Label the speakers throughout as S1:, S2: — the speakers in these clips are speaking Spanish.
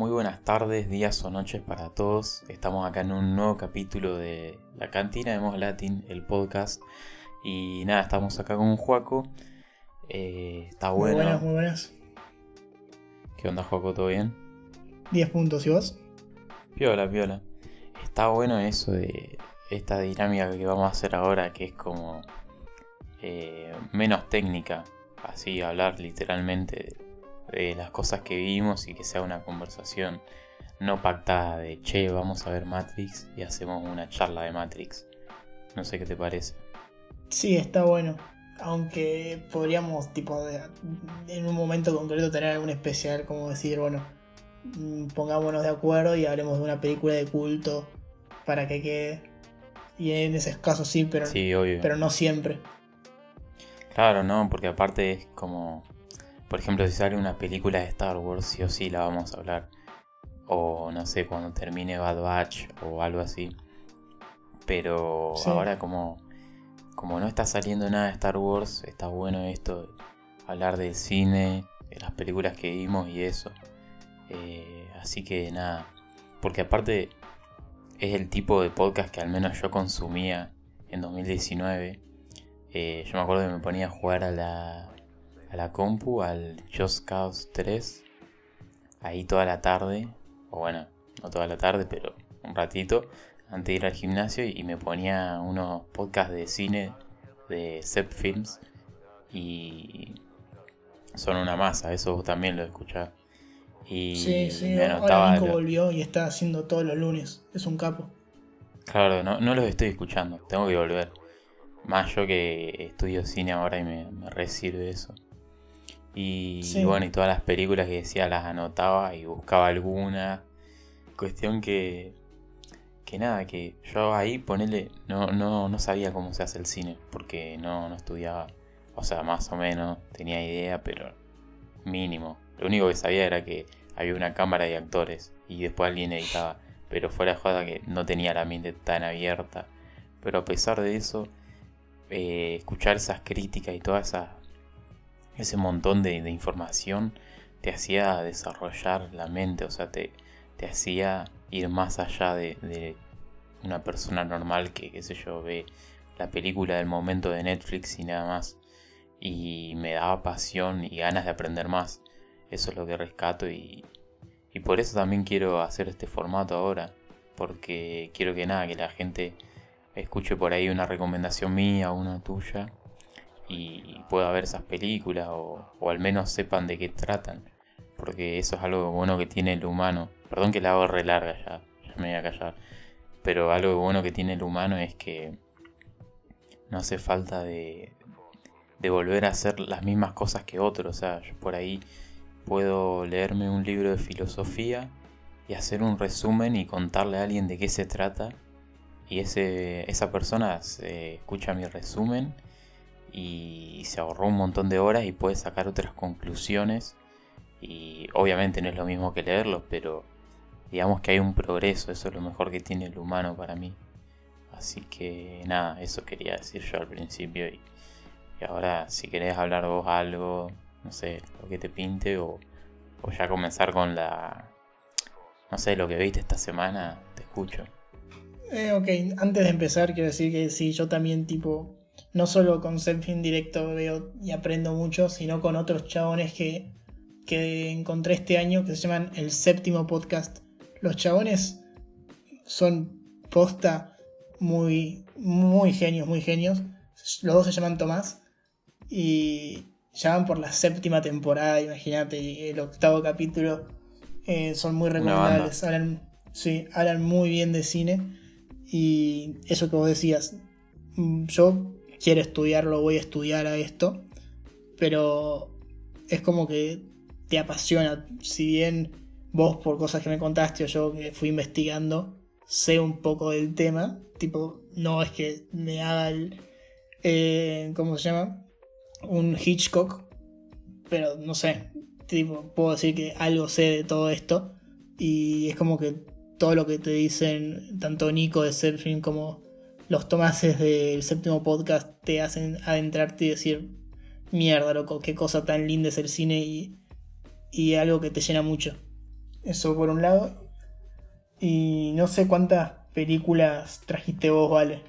S1: Muy buenas tardes, días o noches para todos. Estamos acá en un nuevo capítulo de La Cantina de Mos Latin, el podcast. Y nada, estamos acá con un Juaco. Eh, está bueno.
S2: Muy buenas, muy buenas.
S1: ¿Qué onda, Juaco? ¿Todo bien?
S2: 10 puntos, ¿y vos?
S1: Piola, piola. Está bueno eso de esta dinámica que vamos a hacer ahora, que es como eh, menos técnica. Así, hablar literalmente de las cosas que vimos y que sea una conversación no pactada de che, vamos a ver Matrix y hacemos una charla de Matrix. No sé qué te parece.
S2: Sí, está bueno. Aunque podríamos, tipo, en un momento concreto tener algún especial, como decir, bueno, mm, pongámonos de acuerdo y hablemos de una película de culto para que quede. Y en ese caso sí, pero,
S1: sí, obvio.
S2: pero no siempre.
S1: Claro, no, porque aparte es como por ejemplo, si sale una película de Star Wars, sí o sí la vamos a hablar. O no sé, cuando termine Bad Batch o algo así. Pero ahora como, como no está saliendo nada de Star Wars, está bueno esto, hablar del cine, de las películas que vimos y eso. Eh, así que nada, porque aparte es el tipo de podcast que al menos yo consumía en 2019. Eh, yo me acuerdo que me ponía a jugar a la, a la compu, al Just Cause 3, ahí toda la tarde, o bueno, no toda la tarde, pero un ratito, antes de ir al gimnasio y me ponía unos podcasts de cine de Zep Films y son una masa, eso también lo escuchaba.
S2: Y sí, sí, me ahora Nico volvió y está haciendo todos los lunes, es un capo.
S1: Claro, no, no los estoy escuchando, tengo que volver. Más yo que estudio cine ahora y me, me resirve eso. Y, bueno, y todas las películas que decía las anotaba y buscaba alguna. Cuestión que. Que nada, que yo ahí ponele. No, no, no sabía cómo se hace el cine, porque no, no estudiaba. O sea, más o menos tenía idea, pero mínimo. Lo único que sabía era que había una cámara de actores y después alguien editaba. Pero fuera de joda que no tenía la mente tan abierta. Pero a pesar de eso, eh, escuchar esas críticas y todas esas ese montón de, información te hacía desarrollar la mente, o sea, te, te hacía ir más allá de, una persona normal que, qué sé yo, ve la película del momento de Netflix y nada más. Y me daba pasión y ganas de aprender más. Eso es lo que rescato y, y por eso también quiero hacer este formato ahora. Porque quiero que nada, que la gente escuche por ahí una recomendación mía una tuya y pueda ver esas películas o, al menos sepan de qué tratan. Porque eso es algo bueno que tiene el humano. Perdón que la hago re larga ya, ya me voy a callar. Pero algo bueno que tiene el humano es que no hace falta de, de volver a hacer las mismas cosas que otros. O sea, yo por ahí puedo leerme un libro de filosofía y hacer un resumen y contarle a alguien de qué se trata. Y ese, esa persona se escucha mi resumen y se ahorró un montón de horas y puede sacar otras conclusiones. Y obviamente no es lo mismo que leerlo, pero digamos que hay un progreso, eso es lo mejor que tiene el humano para mí. Así que nada, eso quería decir yo al principio y, ahora si querés hablar vos algo, no sé, lo que te pinte o, o ya comenzar con la, no sé, lo que viste esta semana, te escucho.
S2: Eh, ok, antes de empezar quiero decir que sí, yo también tipo no solo con Selfie directo veo y aprendo mucho, sino con otros chabones que, que encontré este año que se llaman el séptimo podcast. Los chabones son posta muy, muy genios, muy genios. Los dos se llaman Tomás y ya van por la séptima temporada, imagínate, el octavo capítulo. Eh, son muy recomendables, hablan, sí, hablan muy bien de cine y eso que vos decías, mm, yo quiero estudiarlo, voy a estudiar a esto, pero es como que te apasiona, si bien vos por cosas que me contaste o yo que fui investigando, sé un poco del tema, tipo, no es que me haga el, eh, ¿cómo se llama? Un Hitchcock, pero no sé, tipo, puedo decir que algo sé de todo esto. Y es como que todo lo que te dicen tanto Nico de Surfing como los tomases del séptimo podcast te hacen adentrarte y decir, mierda, loco, qué cosa tan linda es el cine y, y algo que te llena mucho. Eso por un lado. Y no sé cuántas películas trajiste vos, Vale.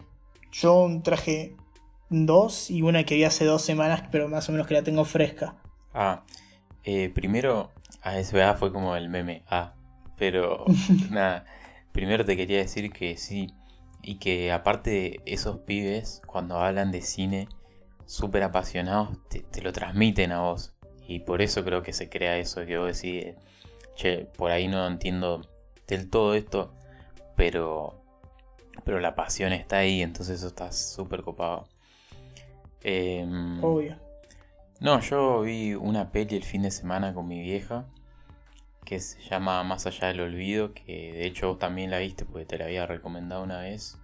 S2: Yo traje dos y una que vi hace dos semanas, pero más o menos que la tengo fresca.
S1: Ah, eh, primero, a SBA fue como el meme. Ah, pero nada. Primero te quería decir que sí. Y que aparte esos pibes, cuando hablan de cine, súper apasionados, te, lo transmiten a vos. Y por eso creo que se crea eso, que vos decís, che, por ahí no entiendo del todo esto, pero, pero la pasión está ahí, entonces eso está súper copado. Em,
S2: Obvio.
S1: No, yo vi una peli el fin de semana con mi vieja que se llama Más allá del olvido, que de hecho vos también la viste porque te la había recomendado una vez.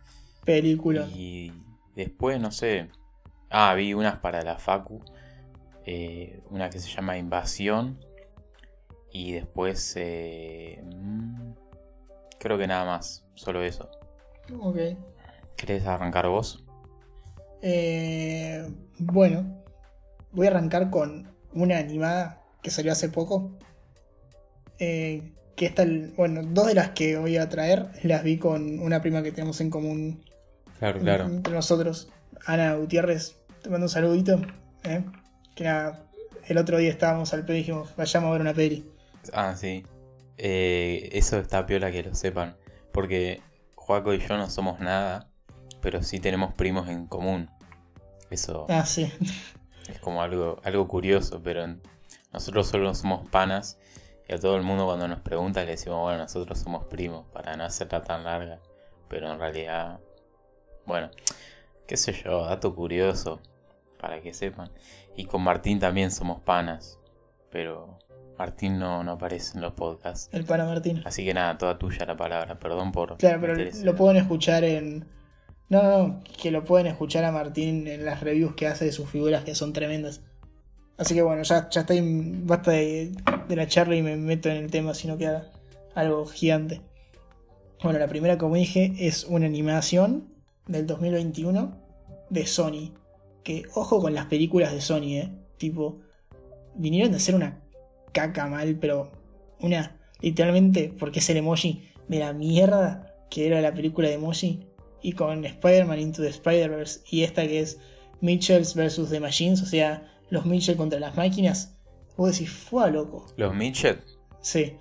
S2: Película.
S1: Y después, no sé. Ah, vi unas para la Facu. Eh, una que se llama Invasión. Y después... Eh, mm, creo que nada más. Solo eso.
S2: Ok.
S1: ¿Querés arrancar vos?
S2: Eh, bueno. Voy a arrancar con una animada que salió hace poco. Eh, que está bueno, dos de las que voy a traer las vi con una prima que tenemos en común.
S1: Claro, claro.
S2: Entre nosotros. Ana Gutiérrez, te mando un saludito. ¿eh? Que nada, el otro día estábamos al pedo y dijimos, vayamos a ver una peli.
S1: Ah, sí. Eh, eso está piola que lo sepan. Porque Joaco y yo no somos nada, pero sí tenemos primos en común. Eso.
S2: Ah, sí.
S1: Es como algo, algo curioso, pero nosotros solo somos panas y a todo el mundo cuando nos pregunta le decimos, bueno, nosotros somos primos, para no hacerla tan larga. Pero en realidad, bueno, qué sé yo, dato curioso, para que sepan. Y con Martín también somos panas, pero Martín no, no aparece en los podcasts.
S2: El pana Martín.
S1: Así que nada, toda tuya la palabra, perdón por...
S2: Claro, pero lo pueden escuchar en... No, no, no, que lo pueden escuchar a Martín en las reviews que hace de sus figuras que son tremendas. Así que bueno, ya, ya estoy. Basta de, la charla y me meto en el tema, sino que algo gigante. Bueno, la primera, como dije, es una animación del 2021 de Sony. Que ojo con las películas de Sony, eh. Tipo, vinieron de ser una caca mal, pero una, literalmente, porque es el emoji de la mierda que era la película de emoji. Y con Spider-Man Into the Spider-Verse y esta que es Mitchells vs. The Machines, o sea, los Mitchell contra las máquinas, vos decís, fue loco.
S1: ¿Los Mitchell?
S2: Sí.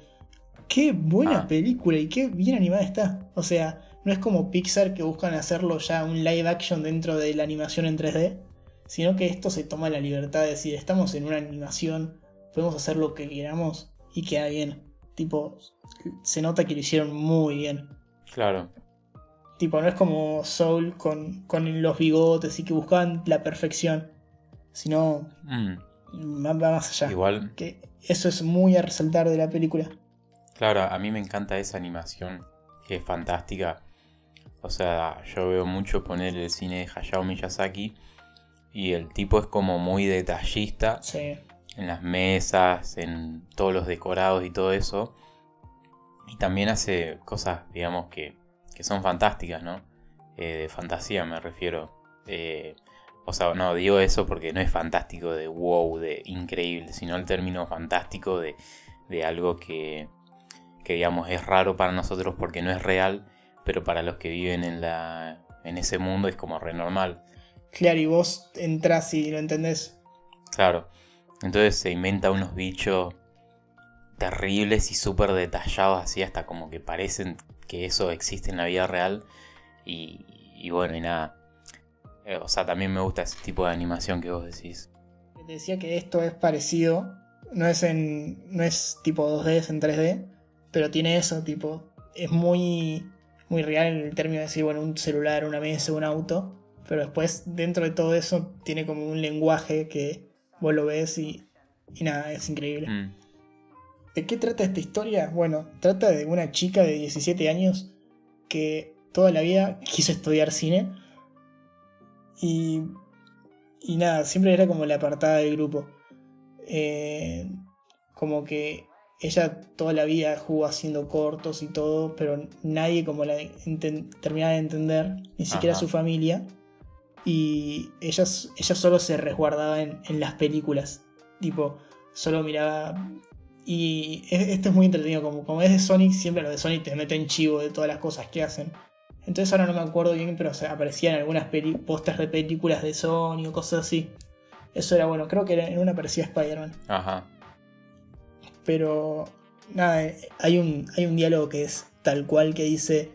S2: Qué buena ah. película y qué bien animada está. O sea, no es como Pixar que buscan hacerlo ya un live action dentro de la animación en 3D, sino que esto se toma la libertad de decir, estamos en una animación, podemos hacer lo que queramos y queda bien. Tipo, se nota que lo hicieron muy bien.
S1: Claro.
S2: Tipo, no es como Soul con, con los bigotes y que buscaban la perfección sino mm. va más allá.
S1: Igual.
S2: Que eso es muy a resaltar de la película.
S1: Claro, a mí me encanta esa animación, que es fantástica. O sea, yo veo mucho poner el cine de Hayao Miyazaki y el tipo es como muy detallista
S2: sí.
S1: en las mesas, en todos los decorados y todo eso. Y también hace cosas, digamos, que, que son fantásticas, ¿no? Eh, de fantasía me refiero. Eh, o sea, no digo eso porque no es fantástico de wow, de increíble, sino el término fantástico de, algo que, que, digamos, es raro para nosotros porque no es real, pero para los que viven en, la, en ese mundo es como re normal.
S2: Claro, y vos entras y lo entendés.
S1: Claro. Entonces se inventa unos bichos terribles y súper detallados, así hasta como que parecen que eso existe en la vida real. Y, y bueno, y nada eh, o sea, también me gusta ese tipo de animación que vos decís.
S2: Te decía que esto es parecido. No es en. no es tipo 2D, es en 3D. Pero tiene eso, tipo. Es muy. muy real en el término de decir, bueno, un celular, una mesa, un auto. Pero después, dentro de todo eso, tiene como un lenguaje que vos lo ves y. y nada, es increíble. Mm. ¿De qué trata esta historia? Bueno, trata de una chica de 17 años que toda la vida quiso estudiar cine y, y nada, siempre era como la apartada del grupo. Eh, como que ella toda la vida jugó haciendo cortos y todo, pero nadie como la terminaba de entender, ni siquiera su familia. Y ella, ella solo se resguardaba en, en, las películas. Tipo, solo miraba Y esto es muy entretenido, como, como es de Sonic, siempre los de Sonic te meten chivo de todas las cosas que hacen. Entonces ahora no me acuerdo bien, pero aparecían algunas pósters de películas de Sonic o cosas así. Eso era bueno, creo que en una aparecía Spider-Man. Ajá. Pero nada, hay un, hay un diálogo que es tal cual que dice,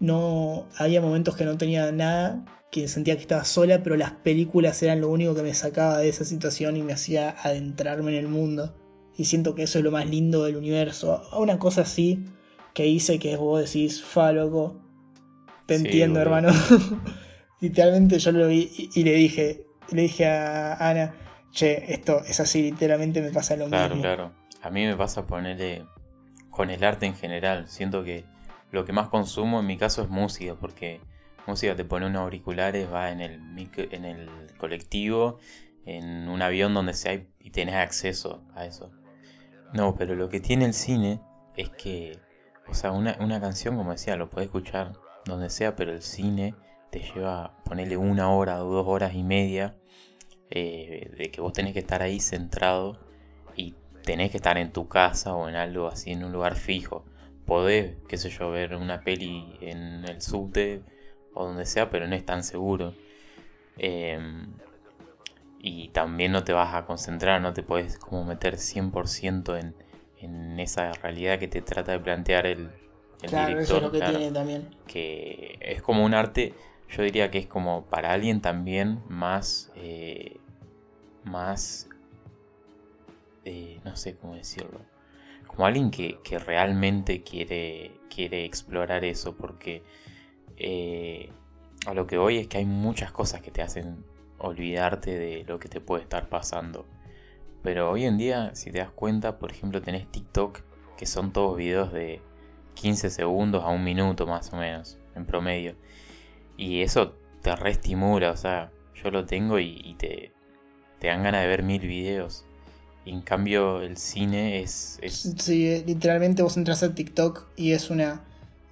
S2: no, había momentos que no tenía nada, que sentía que estaba sola, pero las películas eran lo único que me sacaba de esa situación y me hacía adentrarme en el mundo. Y siento que eso es lo más lindo del universo. Una cosa así que dice que vos decís, fa loco, te entiendo hermano. literalmente yo lo vi y, le dije, le dije a Ana, che, esto es así, literalmente me pasa lo
S1: mismo.
S2: Claro,
S1: claro. A mí me pasa ponerle con el arte en general. Siento que lo que más consumo en mi caso es música, porque música te pone unos auriculares, va en el, en el colectivo, en un avión donde sea y tenés acceso a eso. No, pero lo que tiene el cine es que, o sea, una, canción, como decía, lo puedes escuchar donde sea, pero el cine te lleva ponerle una hora o dos horas y media eh, de que vos tenés que estar ahí centrado y tenés que estar en tu casa o en algo así, en un lugar fijo podés, qué sé yo, ver una peli en el subte o donde sea, pero no es tan seguro. Em, y también no te vas a concentrar, no te puedes como meter 100% en, en esa realidad que te trata de plantear el, el
S2: claro, Eso es lo que tiene también.
S1: Que es como un arte, yo diría que es como para alguien también más... Eh, más... Eh, no sé cómo decirlo como alguien que, realmente quiere, quiere explorar eso, porque eh, a lo que voy es que hay muchas cosas que te hacen olvidarte de lo que te puede estar pasando. Pero hoy en día, si te das cuenta, por ejemplo, tenés TikTok, que son todos videos de 15 segundos a un minuto más o menos, en promedio. Y eso te reestimula, o sea, yo lo tengo y, y te, te dan ganas de ver mil videos. Y en cambio el cine es,
S2: Sí, eh, literalmente vos entras a TikTok y es una,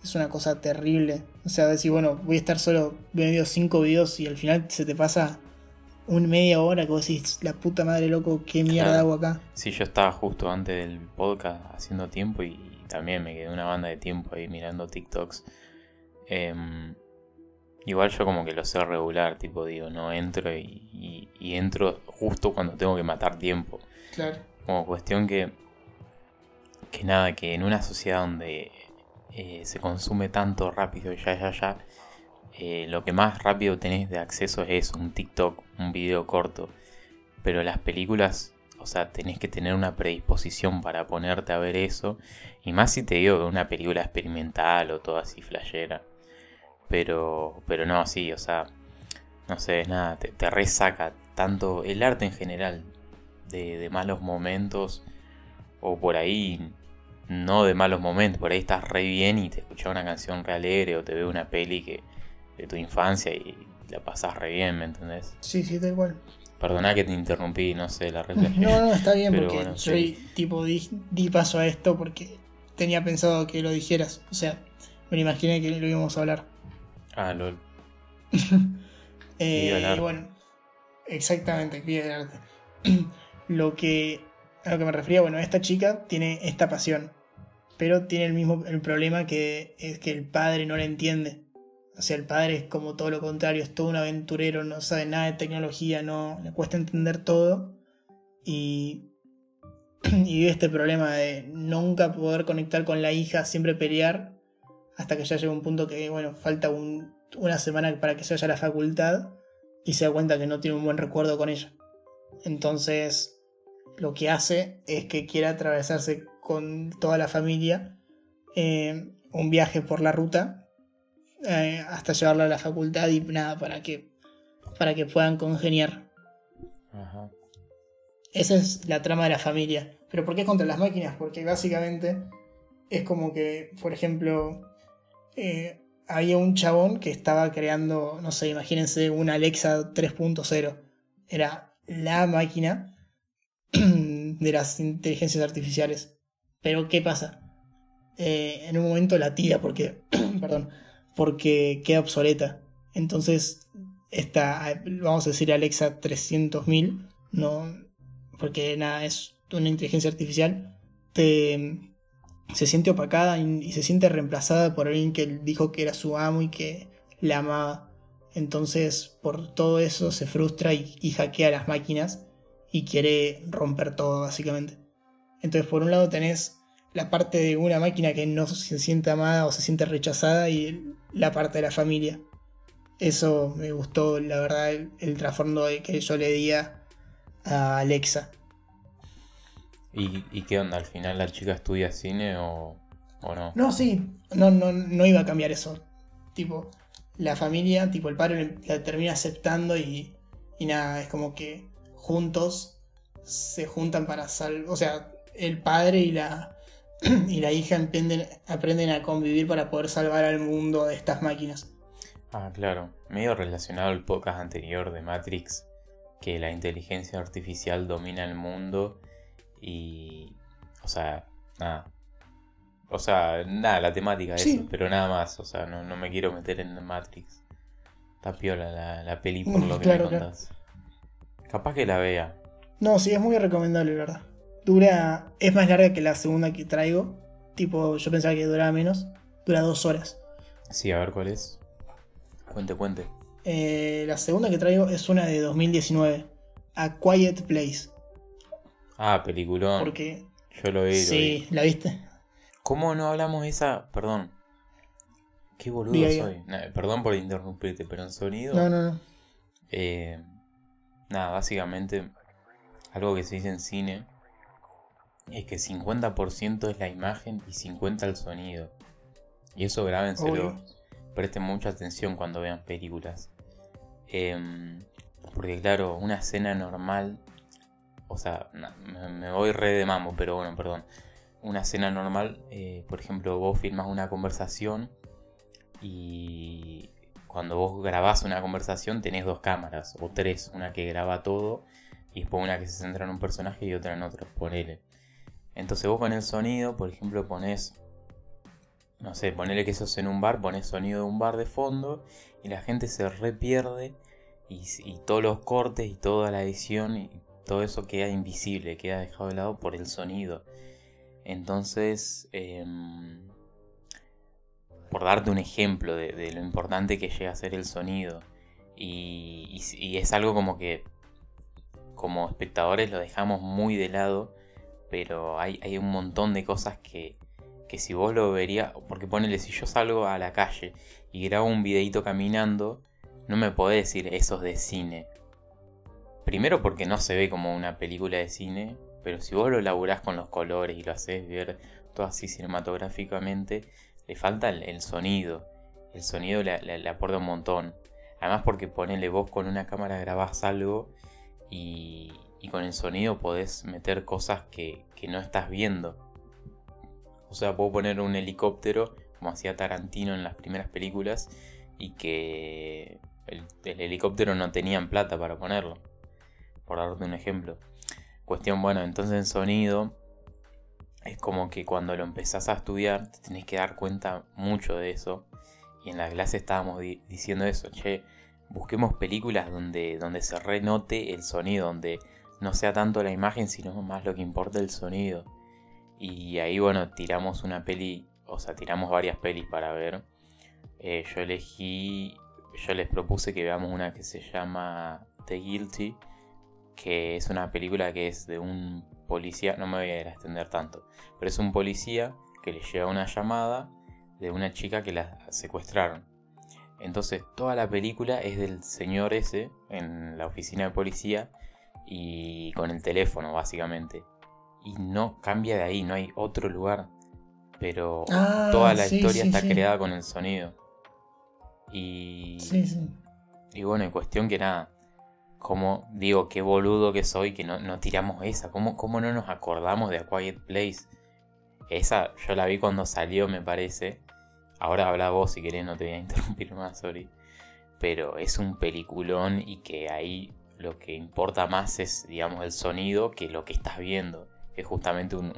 S2: es una cosa terrible. O sea, decir, bueno, voy a estar solo viendo cinco videos y al final se te pasa un media hora que vos decís, la puta madre loco, qué mierda hago acá.
S1: Sí, yo estaba justo antes del podcast haciendo tiempo y también me quedé una banda de tiempo ahí mirando TikToks. Em, igual yo como que lo sé regular, tipo digo, no entro y entro justo cuando tengo que matar tiempo.
S2: Claro.
S1: Como cuestión que, que nada, que en una sociedad donde eh, se consume tanto rápido, ya, ya, ya, eh, lo que más rápido tenés de acceso es un TikTok, un video corto. Pero las películas, o sea, tenés que tener una predisposición para ponerte a ver eso. Y más si te digo que una película experimental o todo así flashera. Pero, pero no, sí, o sea, no sé, nada, te, te resaca tanto el arte en general de, malos momentos o por ahí no de malos momentos, por ahí estás re bien y te escuchas una canción re alegre o te ve una peli que de tu infancia y la pasas re bien, ¿me entendés?
S2: Sí, sí, da igual.
S1: Perdona que te interrumpí, no sé, la
S2: reflexión. No, no, está bien porque yo tipo di, paso a esto porque tenía pensado que lo dijeras. O sea, me imaginé que lo íbamos a hablar.
S1: Ah, lol.
S2: eh, bueno, exactamente, arte. lo que, a lo que me refería, bueno, esta chica tiene esta pasión, pero tiene el mismo el problema que es que el padre no la entiende. O sea, el padre es como todo lo contrario, es todo un aventurero, no sabe nada de tecnología, no le cuesta entender todo. Y, y este problema de nunca poder conectar con la hija, siempre pelear, hasta que ya llega un punto que, bueno, falta una semana para que se vaya a la facultad y se da cuenta que no tiene un buen recuerdo con ella. Entonces, lo que hace es que quiere atravesarse con toda la familia eh, un viaje por la ruta eh, hasta llevarla a la facultad y nada, para que, para que puedan congeniar. Esa es la trama de la familia. ¿Pero por qué contra las máquinas? Porque básicamente es como que, por ejemplo, eh, había un chabón que estaba creando, no sé, imagínense una Alexa 3.0. Era la máquina de las inteligencias artificiales. Pero ¿qué pasa? Eh, en un momento la tira porque, perdón, porque queda obsoleta. Entonces, esta, vamos a decir Alexa 300.000, no, porque nada, es una inteligencia artificial, se siente opacada y, se siente reemplazada por alguien que dijo que era su amo y que la amaba. Entonces, por todo eso se frustra y, y hackea las máquinas y quiere romper todo, básicamente. Entonces, por un lado tenés la parte de una máquina que no se siente amada o se siente rechazada y la parte de la familia. Eso me gustó, la verdad, el, trasfondo que yo le di a Alexa.
S1: ¿Y, qué onda? ¿Al final la chica estudia cine o, no?
S2: No, sí, no, no, no iba a cambiar eso. Tipo, la familia, tipo, el padre la termina aceptando y, y nada, es como que juntos se juntan para salvar. O sea, el padre y la, y la hija aprenden, aprenden a convivir para poder salvar al mundo de estas máquinas.
S1: Ah, claro. Medio relacionado al podcast anterior de Matrix, que la inteligencia artificial domina el mundo y. O sea, nada. O sea, nada, la temática de eso, pero nada más. O sea, no, me quiero meter en Matrix. Está piola la, la peli por mm, lo que me contás. Capaz que la vea.
S2: No, sí, es muy recomendable, la verdad. Dura. Es más larga que la segunda que traigo. Tipo, yo pensaba que duraba menos. Dura dos horas.
S1: Sí, a ver cuál es. Cuente, cuente.
S2: Eh, la segunda que traigo es una de 2019. A Quiet Place.
S1: Ah, peliculón.
S2: Porque.
S1: Yo lo vi.
S2: Sí, ¿la viste?
S1: ¿Cómo no hablamos de esa? Perdón. Qué boludo soy. perdón por interrumpirte, pero en sonido.
S2: No, no, no.
S1: Eh, nada, básicamente. Algo que se dice en cine. Es que 50% es la imagen y 50% el sonido. Y eso grábenselo. Presten mucha atención cuando vean películas. Em, porque claro, una escena normal o sea, me voy re de mambo, pero bueno, perdón. Una escena normal, eh, por ejemplo, vos filmas una conversación y cuando vos grabás una conversación tenés dos cámaras, o tres, una que graba todo y después una que se centra en un personaje y otra en otro, ponele. Entonces vos con el sonido, por ejemplo, pones, no sé, ponele que sos en un bar, pones sonido de un bar de fondo y la gente se re pierde y, y todos los cortes y toda la edición y todo eso queda invisible, queda dejado de lado por el sonido. Entonces, em, por darte un ejemplo de, lo importante que llega a ser el sonido, y, es algo como que como espectadores lo dejamos muy de lado, pero hay, un montón de cosas que, que si vos lo verías, porque ponele, si yo salgo a la calle y grabo un videito caminando, no me podés decir eso es de cine, Primero porque no se ve como una película de cine, pero si vos lo laburás con los colores y lo haces ver todo así cinematográficamente, le falta el, sonido. El sonido le, aporta un montón. Además porque ponele vos con una cámara grabás algo y, con el sonido podés meter cosas que, no estás viendo. O sea, puedo poner un helicóptero, como hacía Tarantino en las primeras películas, y que el, el helicóptero no tenían plata para ponerlo por darte un ejemplo. Cuestión, bueno, entonces en sonido es como que cuando lo empezás a estudiar te tenés que dar cuenta mucho de eso. Y en la clase estábamos diciendo eso, che, busquemos películas donde, donde se renote el sonido, donde no sea tanto la imagen, sino más lo que importa el sonido. Y ahí, bueno, tiramos una peli, o sea, tiramos varias pelis para ver. Eh, yo elegí, yo les propuse que veamos una que se llama The Guilty, que es una película que es de un policía, no me voy a extender tanto, pero es un policía que le llega una llamada de una chica que la secuestraron. Entonces toda la película es del señor ese en la oficina de policía y con el teléfono básicamente. Y no cambia de ahí, no hay otro lugar. Pero ah, toda la historia está creada con el sonido. Y, y bueno, en cuestión que nada, como digo, qué boludo que soy que no, tiramos esa. ¿Cómo, ¿Cómo, no nos acordamos de A Quiet Place? Esa yo la vi cuando salió, me parece. Ahora habla vos si querés, no te voy a interrumpir más, sorry. Pero es un peliculón y que ahí lo que importa más es, digamos, el sonido que lo que estás viendo. Es justamente un,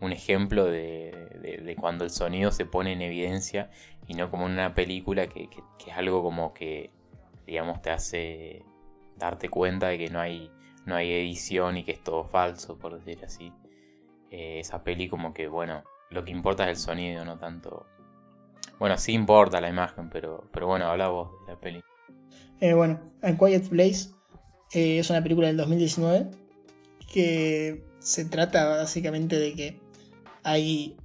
S1: un ejemplo de, cuando el sonido se pone en evidencia y no como en una película que es algo como que, digamos, te hace darte cuenta de que no hay, no hay edición y que es todo falso, por decir así. eh, esa peli como que, bueno, lo que importa es el sonido, no tanto... Bueno, sí importa la imagen, pero, pero bueno, habla vos de la peli.
S2: Eh, bueno, A Quiet Place eh, es una película del 2019 que se trata básicamente de que hay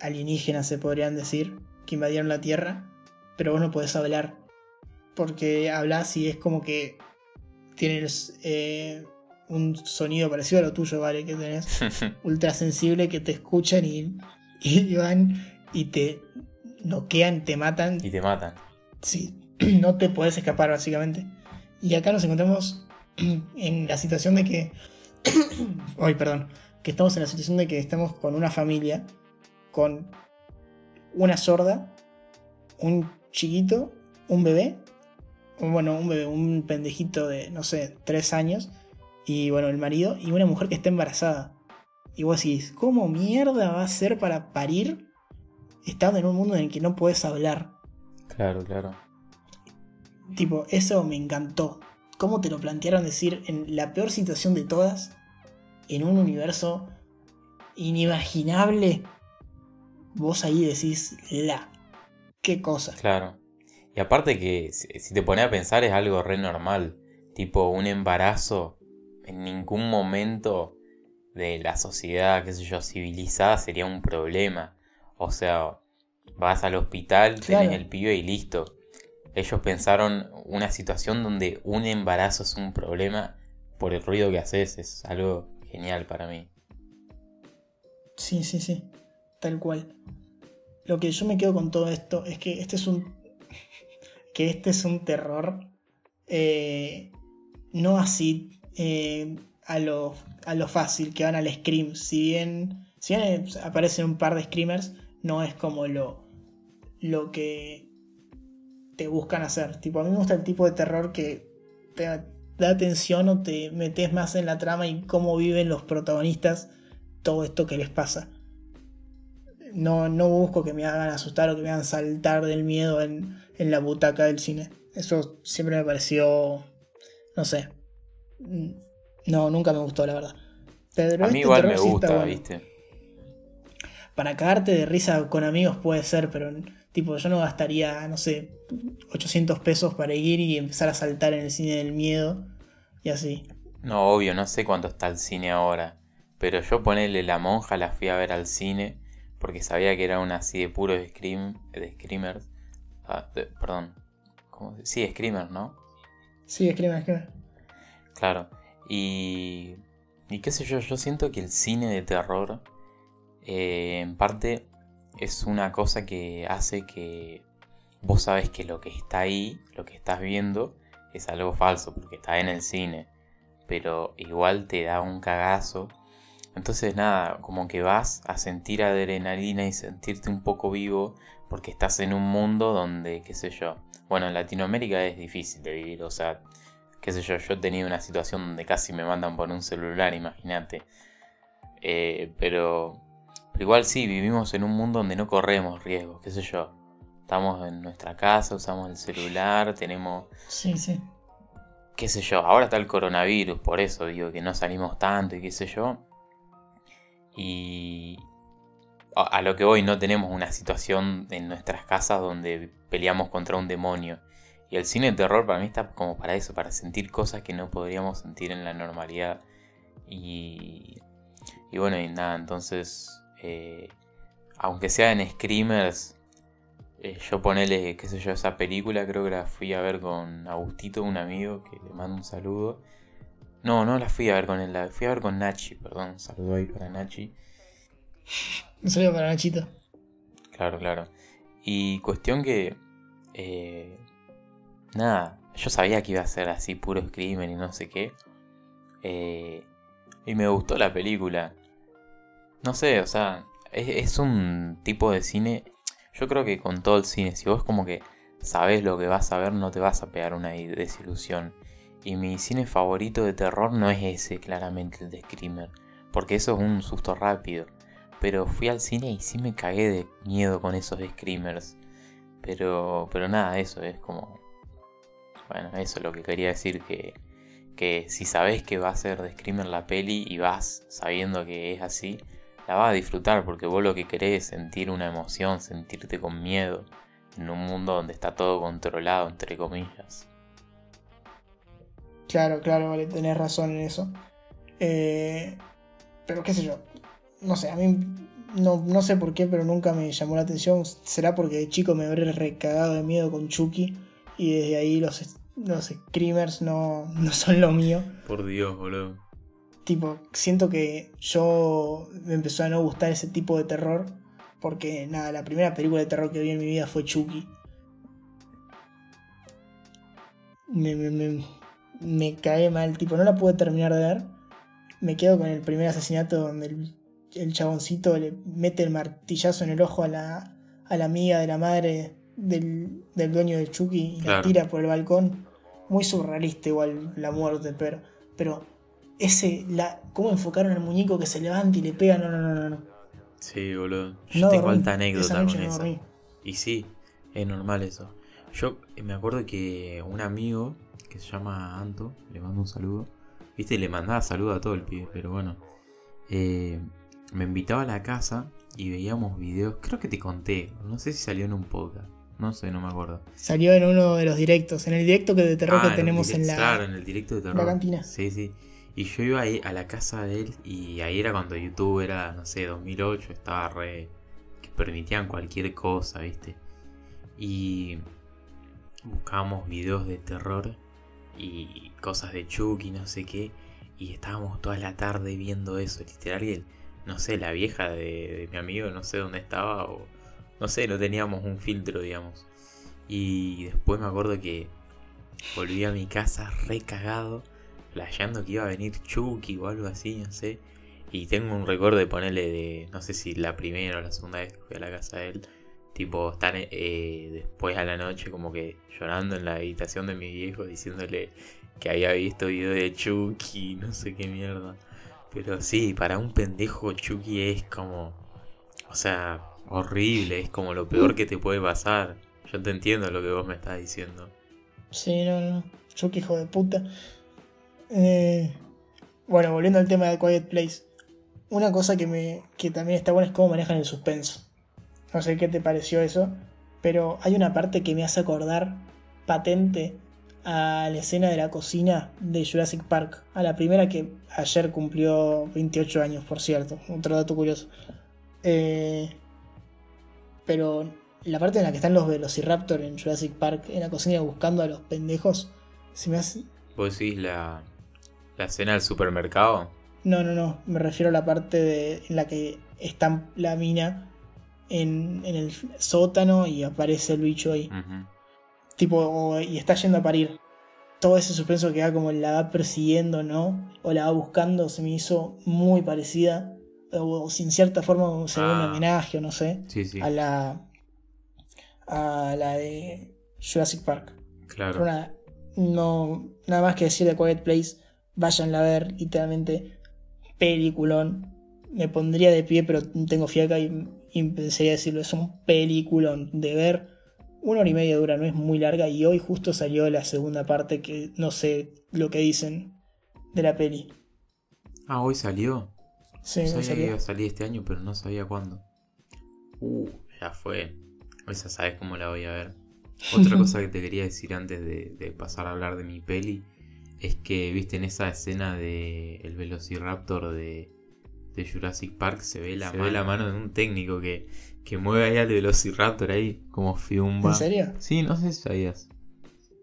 S2: alienígenas, se podrían decir, que invadieron la Tierra, pero vos no podés hablar. Porque hablas y es como que tienes eh, un sonido parecido a lo tuyo, ¿vale? Que tenés ultra sensible que te escuchan y, y van y te noquean, te matan.
S1: Y te matan.
S2: Sí, no te podés escapar básicamente. Y acá nos encontramos en la situación de que... Ay, perdón. Que estamos en la situación de que estamos con una familia, con una sorda, un chiquito, un bebé, bueno, un bebé, un pendejito de, no sé, tres años, y bueno, el marido, y una mujer que está embarazada. Y vos decís, ¿cómo mierda va a ser para parir estando en un mundo en el que no puedes hablar?
S1: Claro, claro.
S2: Tipo, eso me encantó. ¿Cómo te lo plantearon decir en la peor situación de todas? En un universo inimaginable. Vos ahí decís, la. Qué cosa.
S1: Claro. Y aparte que si te pones a pensar es algo re normal. Tipo, un embarazo en ningún momento de la sociedad, qué sé yo, civilizada sería un problema. O sea, vas al hospital, tenés el pibe y listo ellos pensaron una situación donde un embarazo es un problema por el ruido que haces. Es algo genial para mí.
S2: Sí, sí, sí. Tal cual. Lo que yo me quedo con todo esto es que este es un. que este es un terror. Eh, no así eh, a, lo, a fácil, que van al Scream. Si bien, si bien aparecen un par de Screamers, no es como lo, lo que te buscan hacer. Tipo, a mí me gusta el tipo de terror que te da atención o te metes más en la trama y cómo viven los protagonistas todo esto que les pasa. No, no busco que me hagan asustar o que me hagan saltar del miedo en, la butaca del cine. Eso siempre me pareció. No sé. No, nunca me gustó, la verdad.
S1: Pero a mí este igual me gusta, ¿viste?
S2: Para cagarte de risa con amigos puede ser, pero Tipo, yo no gastaría, no sé, 800 pesos para ir y empezar a saltar en el cine del miedo y así.
S1: No, obvio, no sé cuánto está el cine ahora. Pero yo ponerle La Monja la fui a ver al cine porque sabía que era una así de puro scream, de screamers. Ah, perdón. ¿Cómo? Sí, screamer, ¿no?
S2: Sí, screamer, screamer.
S1: Claro. Y... Y qué sé yo, yo siento que el cine de terror eh, en parte es una cosa que hace que vos sabes que lo que está ahí, lo que estás viendo, es algo falso, porque está en el cine, pero igual te da un cagazo. Entonces nada, como que vas a sentir adrenalina y sentirte un poco vivo porque estás en un mundo donde, qué sé yo, bueno, en Latinoamérica es difícil de vivir, o sea, qué sé yo, yo he tenido una situación donde casi me mandan por un celular, imagínate. Eh, pero igual sí, vivimos en un mundo donde no corremos riesgos, qué sé yo. Estamos en nuestra casa, usamos el celular, tenemos...
S2: Sí, sí.
S1: Qué sé yo, ahora está el coronavirus, por eso digo que no salimos tanto y qué sé yo. Y a, lo que hoy no tenemos una situación en nuestras casas donde peleamos contra un demonio. Y el cine de terror para mí está como para eso, para sentir cosas que no podríamos sentir en la normalidad. Y, y bueno, y nada, entonces eh, aunque sea en Screamers, eh, yo ponele, qué sé yo, esa película, creo que la fui a ver con Agustito, un amigo, que le mando un saludo. No, no la fui a ver con él, la fui a ver con Nachi, perdón, un saludo ahí para Nachi.
S2: Un saludo para Nachito.
S1: Claro, claro. Y cuestión que... Eh, nada, yo sabía que iba a ser así puro Screamer y no sé qué. y me gustó la película. No sé, o sea, es, un tipo de cine. Yo creo que con todo el cine, si vos como que sabes lo que vas a ver, no te vas a pegar una desilusión. Y mi cine favorito de terror no es ese, claramente, el de Screamer. Porque eso es un susto rápido. Pero fui al cine y sí me cagué de miedo con esos Screamers. Pero, pero nada, eso es como... Bueno, eso es lo que quería decir, que, que si sabes que va a ser de Screamer la peli y vas sabiendo que es así, la vas a disfrutar porque vos lo que querés es sentir una emoción, sentirte con miedo en un mundo donde está todo controlado, entre comillas.
S2: Claro, claro, vale, tenés razón en eso. Eh, pero qué sé yo, no sé, a mí no, no, sé por qué, pero nunca me llamó la atención. Será porque de chico me habré recagado de miedo con Chucky y desde ahí los, los screamers no, no son lo mío.
S1: Por Dios, boludo.
S2: Tipo, siento que yo me empezó a no gustar ese tipo de terror porque nada, la primera película de terror que vi en mi vida fue Chucky. Me, me, me, cae mal, tipo, no la pude terminar de ver. Me quedo con el primer asesinato donde el, chaboncito le mete el martillazo en el ojo a la, a la amiga de la madre del, dueño de Chucky y la tira por el balcón. Muy surrealista igual la muerte, pero, pero ese, la, cómo enfocaron al muñeco que se levanta y le pega, no, no, no, no.
S1: Sí, boludo. Yo tengo alta anécdota con eso. Y sí, es normal eso. Yo me acuerdo que un amigo que se llama Anto, le mando un saludo. Viste, le mandaba saludo a todo el pibe, pero bueno. Eh, me invitaba a la casa y veíamos videos. Creo que te conté, no sé si salió en un podcast. No sé, no me acuerdo.
S2: Salió en uno de los directos, en el directo que de terror que ah, tenemos en la.
S1: Claro, en el directo de terror.
S2: La cantina.
S1: Sí, sí. Y yo iba ahí a la casa de él y ahí era cuando YouTube era, no sé, 2008, estaba re... que permitían cualquier cosa, ¿viste? Y buscábamos videos de terror y cosas de Chucky, no sé qué. Y estábamos toda la tarde viendo eso, literal. Y no sé, la vieja de, mi amigo, no sé dónde estaba. O no sé, no teníamos un filtro, digamos. Y después me acuerdo que volví a mi casa re flasheando que iba a venir Chucky o algo así, no sé. Y tengo un recuerdo de ponerle de, no sé si la primera o la segunda vez que fui a la casa de él, tipo, estar eh, después a la noche como que llorando en la habitación de mi viejo diciéndole que había visto video de Chucky, no sé qué mierda. Pero sí, para un pendejo Chucky es como, o sea, horrible, es como lo peor que te puede pasar. Yo te entiendo lo que vos me estás diciendo.
S2: Sí, no, no. Chucky, hijo de puta. Eh, bueno, volviendo al tema de Quiet Place. Una cosa que, me, que también está buena es cómo manejan el suspenso. No sé qué te pareció eso, pero hay una parte que me hace acordar patente a la escena de la cocina de Jurassic Park. A la primera que ayer cumplió 28 años, por cierto. Otro dato curioso. Eh, pero la parte en la que están los Velociraptor en Jurassic Park en la cocina buscando a los pendejos, se me hace...
S1: ¿Vos decís la, ¿La escena del supermercado?
S2: No, no, no. Me refiero a la parte de, en la que está la mina en, el sótano y aparece el bicho ahí. Tipo, y está yendo a parir. Todo ese suspenso que va como la va persiguiendo, ¿no? O la va buscando, se me hizo muy parecida. O, sin cierta forma se ve un ah. homenaje, o no sé. A la. A la de Jurassic Park.
S1: Claro.
S2: no. Nada más que decir de Quiet Place Váyanla a ver, literalmente, peliculón. Me pondría de pie, pero tengo fiaca y, empezaría a decirlo. Es un peliculón de ver. Una hora y media dura, no es muy larga. Y hoy justo salió la segunda parte que no sé lo que dicen de la peli.
S1: Ah, hoy salió.
S2: Sí,
S1: sabía que iba a salir este año, pero no sabía cuándo. Uh, ya fue. Esa sabes cómo la voy a ver. Otra cosa que te quería decir antes de pasar a hablar de mi peli es que, viste, en esa escena de el Velociraptor de, de Jurassic Park se ve la, mano. la mano de un técnico que, que mueve ahí al Velociraptor ahí, como fiumba.
S2: ¿En serio?
S1: Sí, no sé si sabías.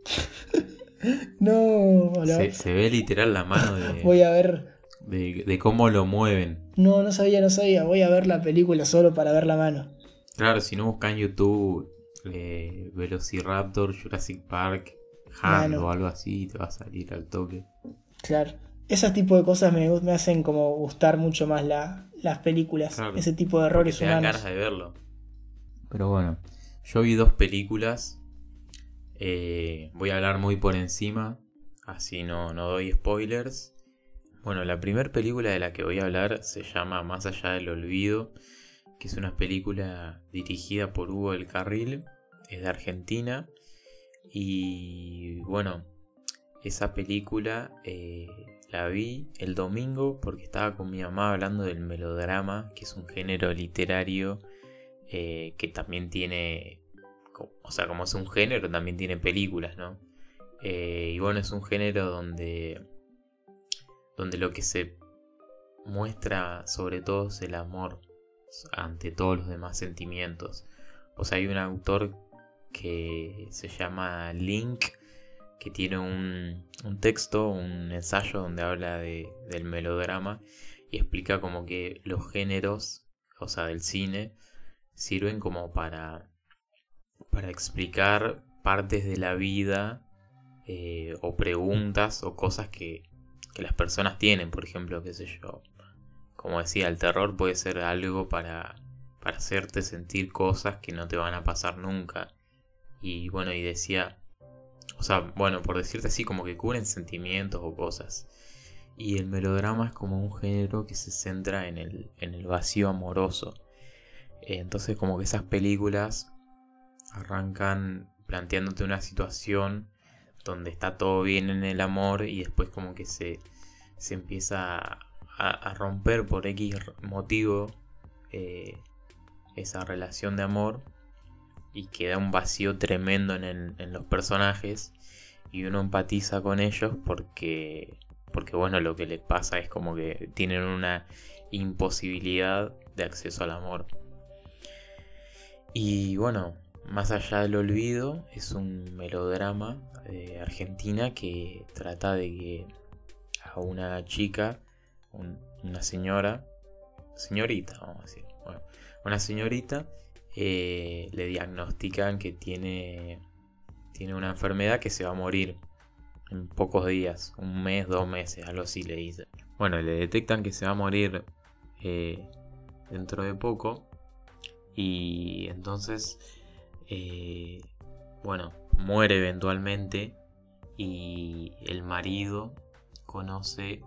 S2: no,
S1: se, se, ve literal la mano de.
S2: Voy a ver.
S1: De, de, cómo lo mueven.
S2: No, no sabía, no sabía. Voy a ver la película solo para ver la mano.
S1: Claro, si no buscan en YouTube eh, Velociraptor, Jurassic Park, o algo así y te va a salir al toque.
S2: Claro. Ese tipo de cosas me, me hacen como gustar mucho más las películas. ese tipo de errores
S1: humanos. ganas de verlo. Pero bueno, yo vi dos películas. Eh, voy a hablar muy por encima. Así no, no doy spoilers. Bueno, la primera película de la que voy a hablar se llama Más allá del olvido, que es una película dirigida por Hugo del Carril, es de Argentina y bueno, esa película eh, la vi el domingo porque estaba con mi mamá hablando del melodrama, que es un género literario eh, que también tiene, o sea, como es un género, también tiene películas, ¿no? Eh, y bueno, es un género donde, donde lo que se muestra sobre todo es el amor ante todos los demás sentimientos. O sea, hay un autor que se llama Link, que tiene un, texto, un ensayo donde habla del melodrama y explica como que los géneros, o sea, del cine, sirven como para, para explicar partes de la vida eh, o preguntas o cosas que, que las personas tienen, por ejemplo, qué sé yo. Como decía, el terror puede ser algo para, para hacerte sentir cosas que no te van a pasar nunca. Y bueno, y decía, o sea, bueno, por decirte así, como que cubren sentimientos o cosas. Y el melodrama es como un género que se centra en el, en el vacío amoroso. Entonces como que esas películas arrancan planteándote una situación donde está todo bien en el amor y después como que se, se empieza a, romper por X motivo eh, esa relación de amor y queda un vacío tremendo en, en, los personajes y uno empatiza con ellos porque porque bueno lo que les pasa es como que tienen una imposibilidad de acceso al amor. Y bueno más allá del olvido es un melodrama de Argentina que trata de que a una chica una señora señorita vamos a decir bueno una señorita eh, le diagnostican que tiene, tiene una enfermedad que se va a morir en pocos días, un mes, dos meses, algo así le dice. Bueno, le detectan que se va a morir eh, dentro de poco y entonces, eh, bueno, muere eventualmente y el marido conoce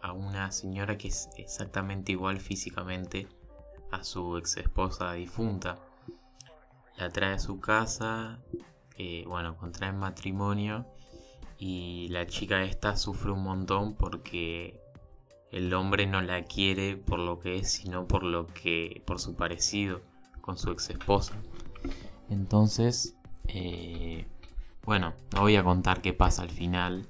S1: a una señora que es exactamente igual físicamente a su ex esposa difunta. La trae a su casa, eh, bueno, contraen matrimonio y la chica esta sufre un montón porque el hombre no la quiere por lo que es, sino por lo que, por su parecido con su ex esposa. Entonces, eh, bueno, no voy a contar qué pasa al final,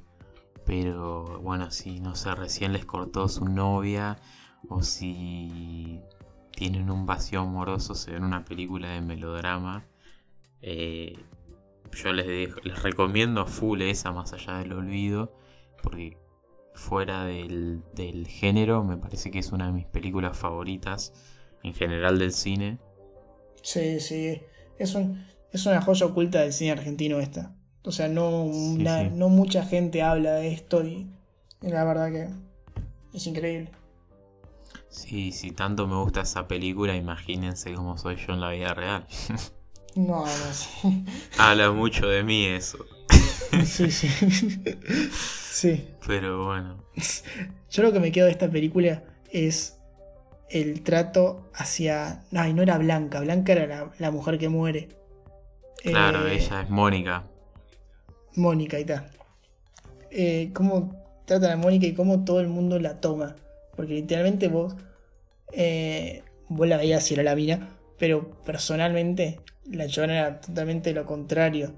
S1: pero bueno, si no sé, recién les cortó su novia o si tienen un vacío amoroso, se ven una película de melodrama. Eh, yo les, les recomiendo full esa más allá del olvido, porque fuera del, género me parece que es una de mis películas favoritas en general del cine.
S2: Sí, sí, es, es una joya oculta del cine argentino esta. O sea, no, no mucha gente habla de esto y la verdad que es increíble.
S1: Sí, si tanto me gusta esa película, imagínense cómo soy yo en la vida real.
S2: No, no sé.
S1: Habla mucho de mí eso.
S2: Sí, sí. Sí.
S1: Pero bueno.
S2: Yo lo que me quedo de esta película es el trato hacia. Ay, no era Blanca. Blanca era la, mujer que muere.
S1: Claro, eh, ella es Mónica.
S2: Mónica, ahí está. Eh, cómo tratan a Mónica y cómo todo el mundo la toma. Porque literalmente vos, eh, vos la veías si era la mina, pero personalmente la chavana era totalmente lo contrario.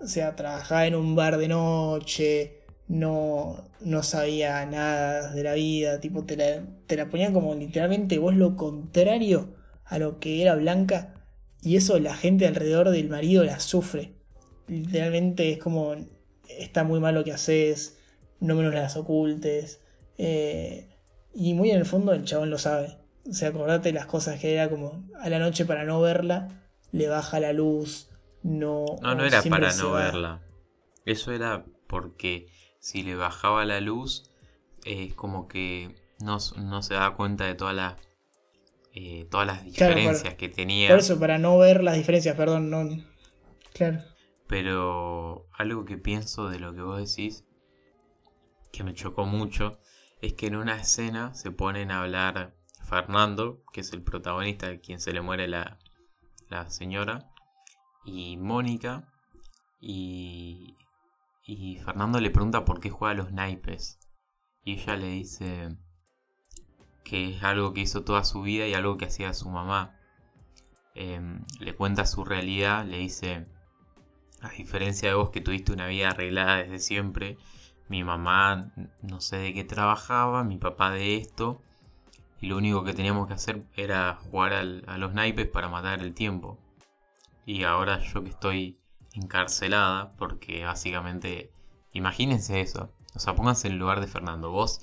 S2: O sea, trabajaba en un bar de noche, no, no sabía nada de la vida, tipo, te la, te la ponían como literalmente vos lo contrario a lo que era Blanca, y eso la gente alrededor del marido la sufre. Literalmente es como, está muy mal lo que haces, no menos las ocultes. Eh, y muy en el fondo el chabón lo sabe. O sea, acordate las cosas que era como a la noche para no verla, le baja la luz, no...
S1: No, no era para no verla. Eso era porque si le bajaba la luz, es como que no, se daba cuenta de todas las eh, todas las diferencias que tenía.
S2: Por eso, para no ver las diferencias, perdón, no. Claro.
S1: Pero algo que pienso de lo que vos decís, que me chocó mucho, es que en una escena se ponen a hablar Fernando, que es el protagonista de quien se le muere la, señora, y Mónica, y, Y Fernando le pregunta por qué juega a los naipes. Y ella le dice que es algo que hizo toda su vida y algo que hacía su mamá. Em, le cuenta su realidad, le dice, a diferencia de vos que tuviste una vida arreglada desde siempre, mi mamá no sé de qué trabajaba, mi papá de esto, y lo único que teníamos que hacer era jugar a los naipes para matar el tiempo. Y ahora yo que estoy encarcelada, porque básicamente, imagínense eso, o sea, pónganse en el lugar de Fernando, vos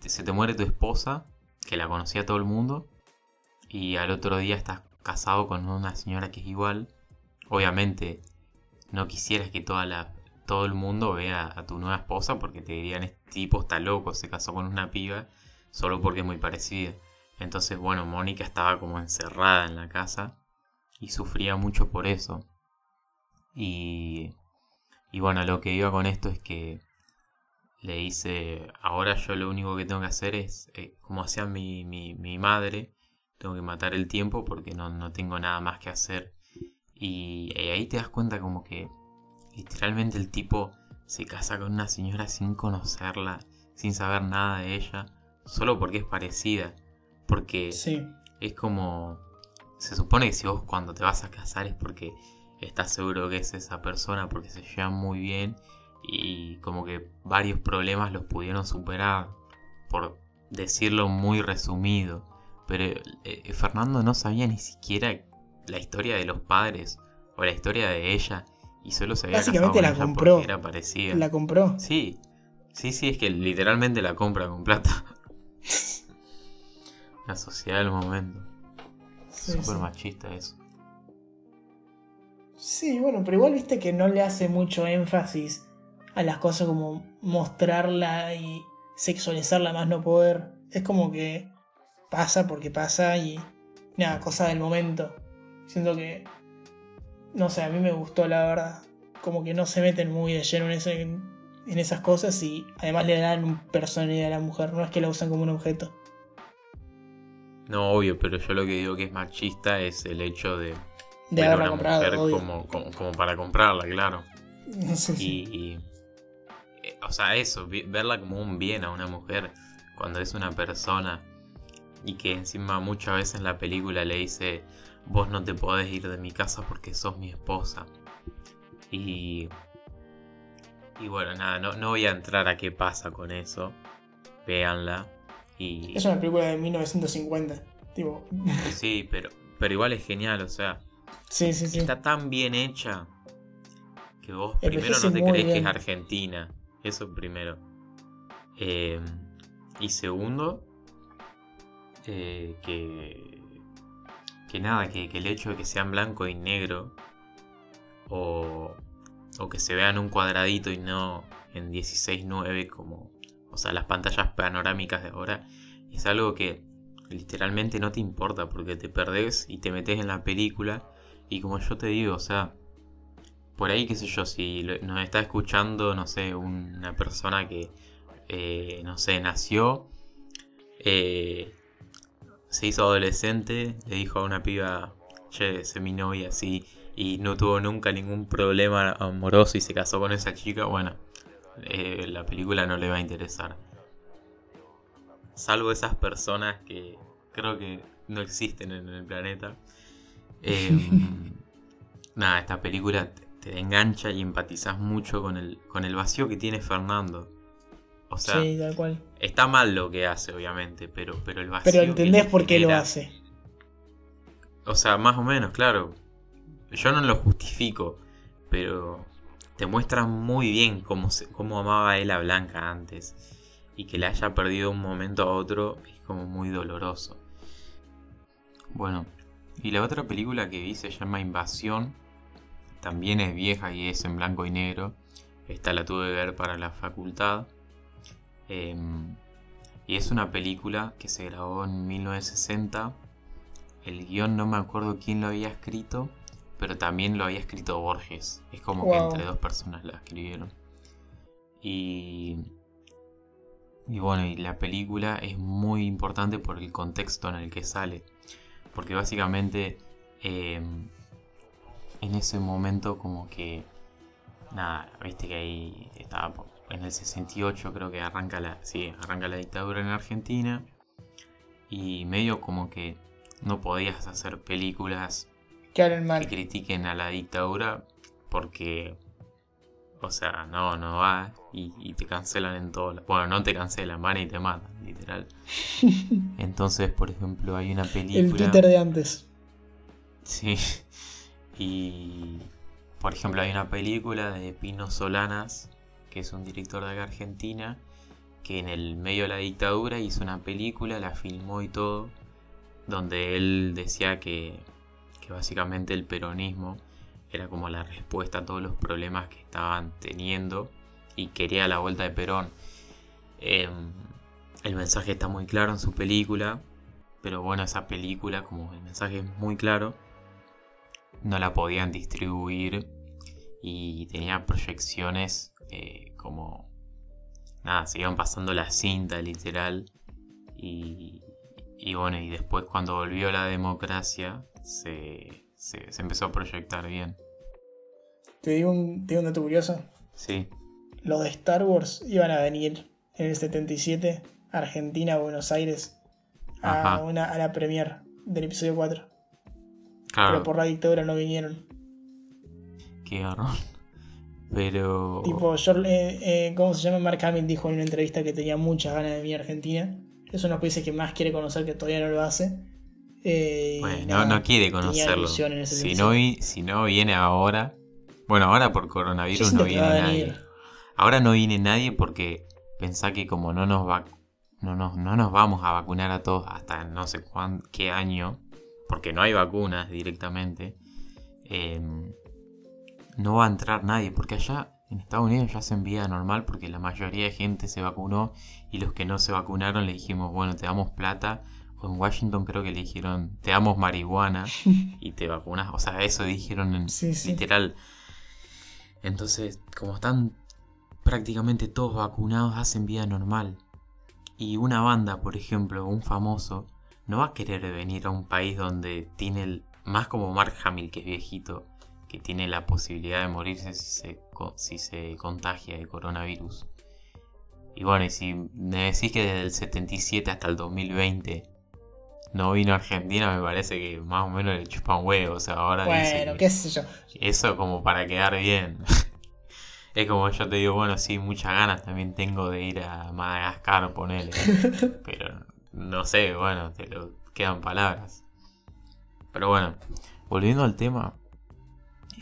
S1: se te muere tu esposa, que la conocía todo el mundo, y al otro día estás casado con una señora que es igual, obviamente no quisieras que toda la, todo el mundo vea a tu nueva esposa porque te dirían, este tipo está loco, se casó con una piba solo porque es muy parecida. Entonces, bueno, Mónica estaba como encerrada en la casa y sufría mucho por eso. Y, y bueno, lo que iba con esto es que le dice, ahora yo lo único que tengo que hacer es, eh, como hacía mi, mi, madre, tengo que matar el tiempo porque no, no tengo nada más que hacer. Y, y ahí te das cuenta como que literalmente el tipo se casa con una señora sin conocerla, sin saber nada de ella solo porque es parecida. Porque es como. Se supone que si vos cuando te vas a casar es porque estás seguro que es esa persona, porque se llevan muy bien y como que varios problemas los pudieron superar, por decirlo muy resumido. Pero eh, eh, Fernando no sabía ni siquiera la historia de los padres o la historia de ella y solo sabía
S2: Básicamente la compró.
S1: Era parecida.
S2: La compró.
S1: Sí, sí, sí, es que literalmente la compra con plata. La sociedad del momento. Súper machista eso.
S2: Sí, bueno, pero igual viste que no le hace mucho énfasis a las cosas como mostrarla y sexualizarla más no poder. Es como que pasa porque pasa y nada, cosa del momento. Siento que, no sé, a mí me gustó la verdad. Como que no se meten muy de lleno en, ese, en esas cosas y además le dan personalidad a la mujer, no es que la usan como un objeto.
S1: No, obvio, pero yo lo que digo que es machista es el hecho de,
S2: de haberla comprado,
S1: como, como, para comprarla, claro. y, eh, o sea, eso, verla como un bien a una mujer cuando es una persona y que encima muchas veces en la película le dice, vos no te podés ir de mi casa porque sos mi esposa. Y y bueno, nada, no, no voy a entrar a qué pasa con eso. Véanla. Y...
S2: Es una película de 1950. Tipo.
S1: Sí, pero, pero igual es genial, o sea.
S2: Sí, sí, sí.
S1: Está tan bien hecha que vos primero no te crees que es Argentina. Eso primero. Eh, y segundo, eh, que, que nada, que, el hecho de que sean blanco y negro o, o que se vean un cuadradito y no en 16.9 como, o sea, las pantallas panorámicas de ahora, es algo que literalmente no te importa porque te perdés y te metes en la película. Y como yo te digo, o sea, por ahí qué sé yo, si nos está escuchando, no sé, una persona que, eh, no sé, nació, eh, se hizo adolescente, le dijo a una piba, che, sé mi novia, así y no tuvo nunca ningún problema amoroso y se casó con esa chica, bueno, eh, la película no le va a interesar. Salvo esas personas que creo que no existen en el planeta. Em, nada, esta película te, engancha y empatizas mucho con el, con el vacío que tiene Fernando. O sea, está mal lo que hace, obviamente, pero, pero el vacío.
S2: Pero entendés por qué lo hace.
S1: O sea, más o menos, claro. Yo no lo justifico, pero te muestra muy bien cómo, cómo amaba él a Blanca antes. Y que le haya perdido un momento a otro es como muy doloroso. Bueno, y la otra película que vi se llama Invasión. También es vieja y es en blanco y negro. Esta la tuve que ver para la facultad. Em, y es una película que se grabó en 1960. El guion no me acuerdo quién lo había escrito pero también lo había escrito Borges. Es como que entre dos personas la escribieron. Y, y bueno, y la película es muy importante por el contexto en el que sale. Porque básicamente em, en ese momento como que nada, viste que ahí estaba en el 68 creo que arranca la, sí, arranca la dictadura en Argentina y medio como que no podías hacer películas
S2: que,
S1: que critiquen a la dictadura porque o sea, no, no va y, te cancelan en todo. Bueno, no te cancelan, van y te matan, literal. Entonces, por ejemplo, hay una película.
S2: El Twitter de antes.
S1: Sí. Y. Por ejemplo, hay una película de Pino Solanas, que es un director de Argentina, que en el medio de la dictadura hizo una película, la filmó y todo, donde él decía que, que básicamente el peronismo era como la respuesta a todos los problemas que estaban teniendo y quería la vuelta de Perón. Em, el mensaje está muy claro en su película, pero bueno, esa película, como el mensaje es muy claro, no la podían distribuir y tenía proyecciones eh, como... Nada, se iban pasando la cinta literal y, y bueno, y después cuando volvió la democracia se, se, empezó a proyectar bien.
S2: ¿Te digo, un, ¿Te digo un dato curioso?
S1: Sí.
S2: Los de Star Wars iban a venir en el 77 a Argentina, Buenos Aires, a, una, a la premier del episodio 4. Claro. Pero por la dictadura no vinieron.
S1: Qué horror. Pero.
S2: Tipo, eh, eh, ¿cómo se llama? Mark Hamill dijo en una entrevista que tenía muchas ganas de venir a Argentina. Es uno de los países que más quiere conocer que todavía no lo hace.
S1: Eh, bueno, no, quiere conocerlo. Si no, si no viene ahora. Bueno, ahora por coronavirus no viene nadie. Ahora no viene nadie porque pensá que como no nos va, no nos, no nos vamos a vacunar a todos hasta no sé cuán, qué año, porque no hay vacunas directamente, em, no va a entrar nadie, porque allá en Estados Unidos ya se envía normal porque la mayoría de gente se vacunó y los que no se vacunaron le dijimos, bueno, te damos plata en Washington creo que le dijeron, te damos marihuana y te vacunas. O sea, eso dijeron en literal. Entonces, como están prácticamente todos vacunados, hacen vida normal. Y una banda, por ejemplo, un famoso, no va a querer venir a un país donde tiene el, más como Mark Hamill, que es viejito, que tiene la posibilidad de morirse si se, si se contagia de coronavirus. Y bueno, y si me decís que desde el 77 hasta el 2020 no vino a Argentina, me parece que más o menos le chupan huevo. O sea, ahora
S2: bueno, qué sé yo.
S1: Eso como para quedar bien. es como yo te digo, bueno, sí, muchas ganas también tengo de ir a Madagascar, ponele. Pero no sé, bueno, te lo quedan palabras. Pero bueno, volviendo al tema.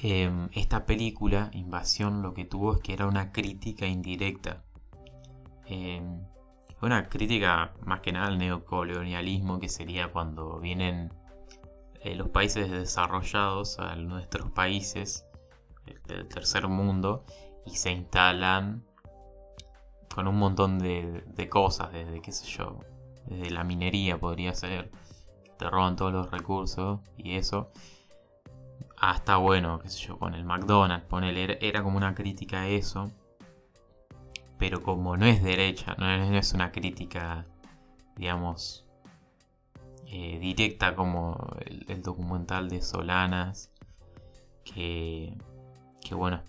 S1: Em, esta película, Invasión, lo que tuvo es que era una crítica indirecta. Eh, una crítica más que nada al neocolonialismo, que sería cuando vienen eh, los países desarrollados a nuestros países del tercer mundo y se instalan con un montón de, cosas, desde qué sé yo, desde la minería podría ser, te roban todos los recursos y eso, hasta bueno, qué sé yo, con el McDonald's, ponele, era como una crítica a eso pero como no es derecha, no es, una crítica, digamos, eh, directa como el, documental de Solanas, que, que, bueno,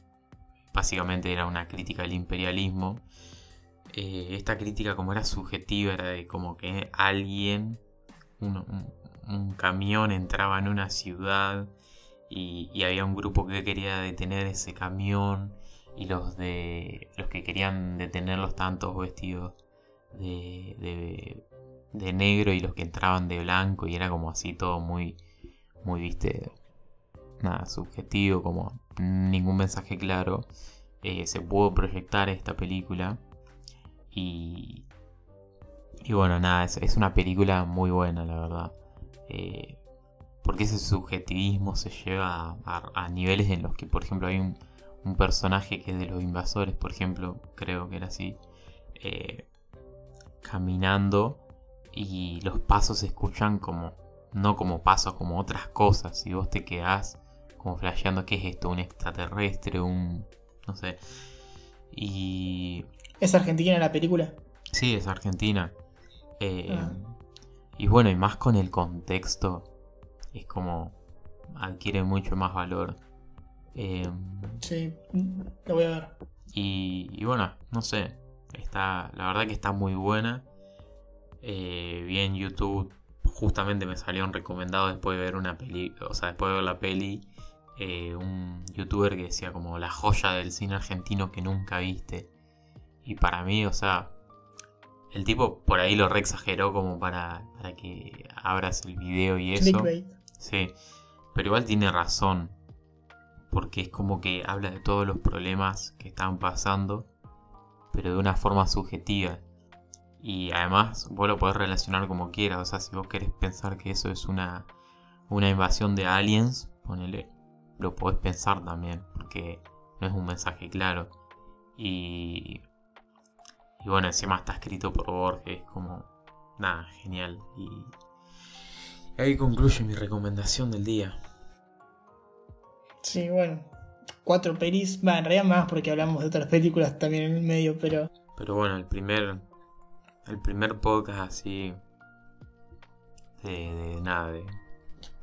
S1: básicamente era una crítica al imperialismo. Eh, esta crítica como era subjetiva, era de como que alguien, un, camión entraba en una ciudad y, había un grupo que quería detener ese camión y los de los que querían detenerlos tantos vestidos de, de, negro y los que entraban de blanco y era como así todo muy muy viste nada subjetivo como ningún mensaje claro. Eh, se pudo proyectar esta película y y bueno nada es, una película muy buena la verdad. Eh, porque ese subjetivismo se lleva a niveles en los que por ejemplo hay un un personaje que es de los invasores, por ejemplo, creo que era así, eh, caminando y los pasos se escuchan como, no como pasos, como otras cosas, y vos te quedás como flasheando qué es esto, un extraterrestre, un, no sé, y...
S2: ¿Es argentina la película?
S1: Sí, es argentina. Eh, ah. Y bueno, y más con el contexto, es como adquiere mucho más valor Em,
S2: sí, lo voy a ver.
S1: Y, bueno, no sé. Está, la verdad que está muy buena. Eh, vi en YouTube, justamente me salió un recomendado después de ver una peli, o sea, después de ver la peli, eh, un youtuber que decía como la joya del cine argentino que nunca viste. Y para mí, o sea, el tipo por ahí lo re exageró como para, para que abras el video y eso. Sí, pero igual tiene razón. Porque es como que habla de todos los problemas que están pasando, pero de una forma subjetiva. Y además vos lo podés relacionar como quieras. O sea, si vos querés pensar que eso es una, una invasión de aliens, ponele, lo podés pensar también, porque no es un mensaje claro. Y y bueno, encima está escrito por Borges, como nada, genial. Y ahí concluye mi recomendación del día.
S2: Sí, bueno, cuatro pelis, va, en realidad más porque hablamos de otras películas también en el medio, pero...
S1: Pero bueno, el primer, el primer podcast así de, nada, de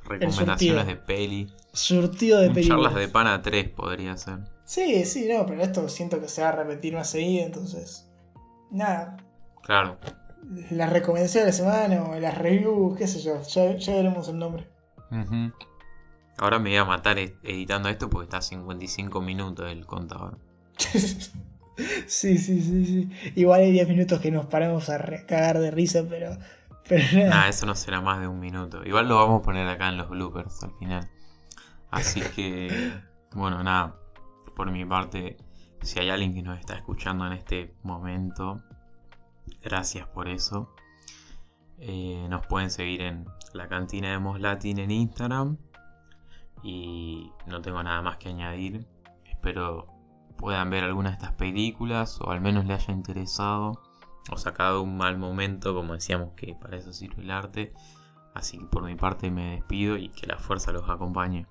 S1: recomendaciones de peli.
S2: Surtido de películas.
S1: Charlas de pana 3 podría ser.
S2: Sí, sí, no, pero esto siento que se va a repetir más seguido, entonces nada.
S1: Claro.
S2: Las recomendaciones de la semana o las reviews, qué sé yo, ya, veremos el nombre.
S1: Ahora me voy a matar editando esto porque está a 55 minutos el contador.
S2: sí, sí, sí, sí. Igual hay 10 minutos que nos paramos a cagar de risa, pero, pero
S1: nada. Nah, eso no será más de un minuto. Igual lo vamos a poner acá en los bloopers al final. Así que, bueno, nada. Por mi parte, si hay alguien que nos está escuchando en este momento, gracias por eso. Eh, nos pueden seguir en la cantina de Moslatin en Instagram. Y no tengo nada más que añadir. Espero puedan ver alguna de estas películas o al menos le haya interesado o sacado un mal momento, como decíamos que para eso sirve el arte. Así que por mi parte me despido y que la fuerza los acompañe.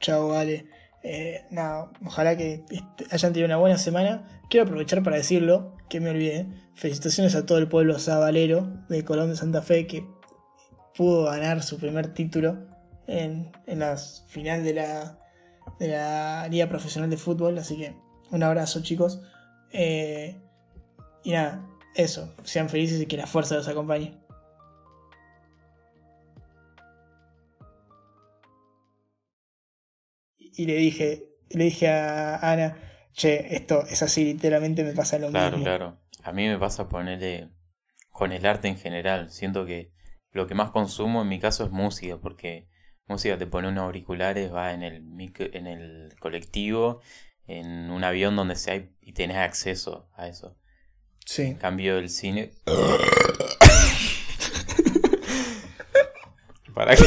S2: Chao, vale. Eh, nada, ojalá que hayan tenido una buena semana. Quiero aprovechar para decirlo, que me olvidé. Felicitaciones a todo el pueblo sabalero de Colón de Santa Fe que pudo ganar su primer título en, la final de la, de la Liga Profesional de Fútbol. Así que un abrazo, chicos. Eh, y nada, eso. Sean felices y que la fuerza los acompañe. Y le dije, le dije a Ana, che, esto es así, literalmente me pasa lo
S1: mismo.
S2: Claro,
S1: claro. A mí me pasa ponerle con el arte en general. Siento que lo que más consumo en mi caso es música, porque música te pone unos auriculares, va en el, en el colectivo, en un avión donde sea y tenés acceso a eso.
S2: Sí. En
S1: cambio, el cine. ¿Para qué?